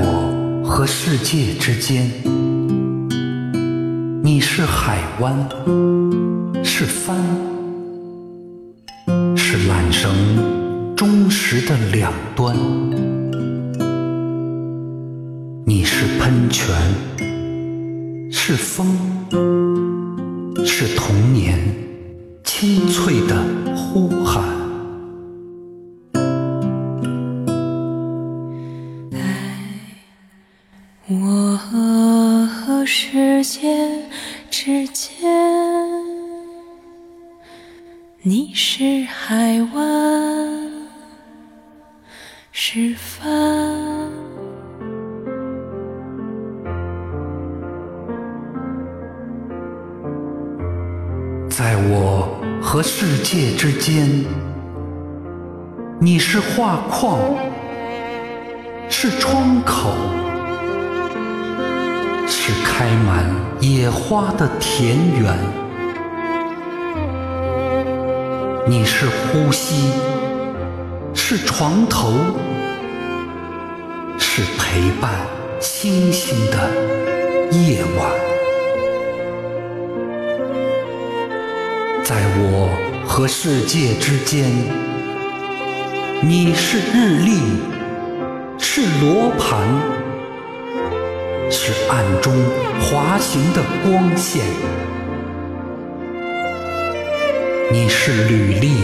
我和世界之间，你是海湾，是帆，是缆绳忠实的两端。你是喷泉，是风，是童年清脆的呼喊。和世界之间，你是海湾，是帆。在我和世界之间，你是画框，是窗口，是开满野花的田园。你是呼吸，是床头，是陪伴星星的夜晚。在我和世界之间，你是日历，是罗盘，暗中滑行的光线。你是履历，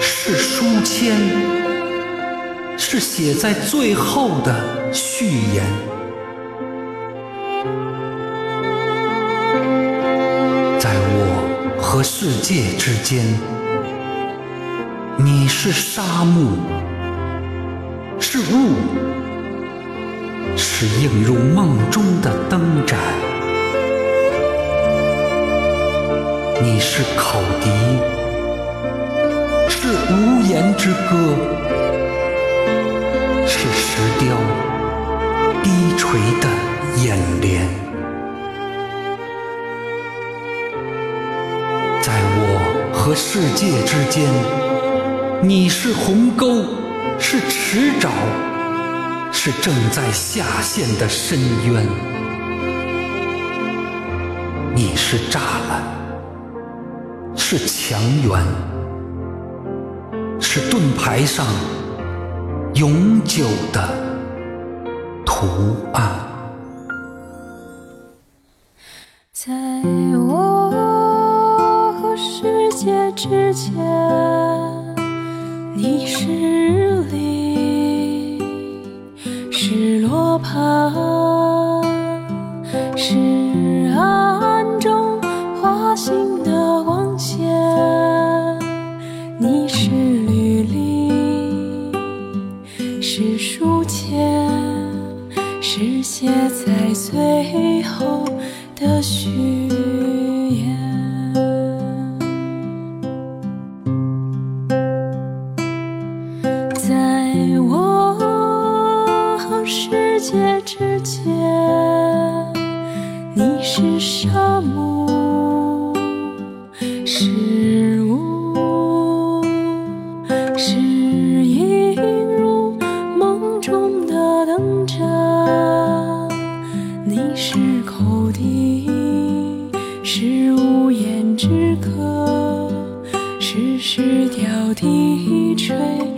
是书签，是写在最后的序言。在我和世界之间，你是沙漠，是雾，是映入梦中的灯盏。你是口笛，是无言之歌，是石雕低垂的眼帘。在我和世界之间，你是鸿沟，是池沼，是正在下陷的深渊。你是栅栏，是墙垣，是盾牌上永久的图案。在我和世界之间，你是我怕，是暗中划行的光线。你是履历，是书签，是写在最后的序界之间，你是沙漠，是雾，是映入梦中的灯盏。你是口笛，是无言之歌，是石雕低垂的。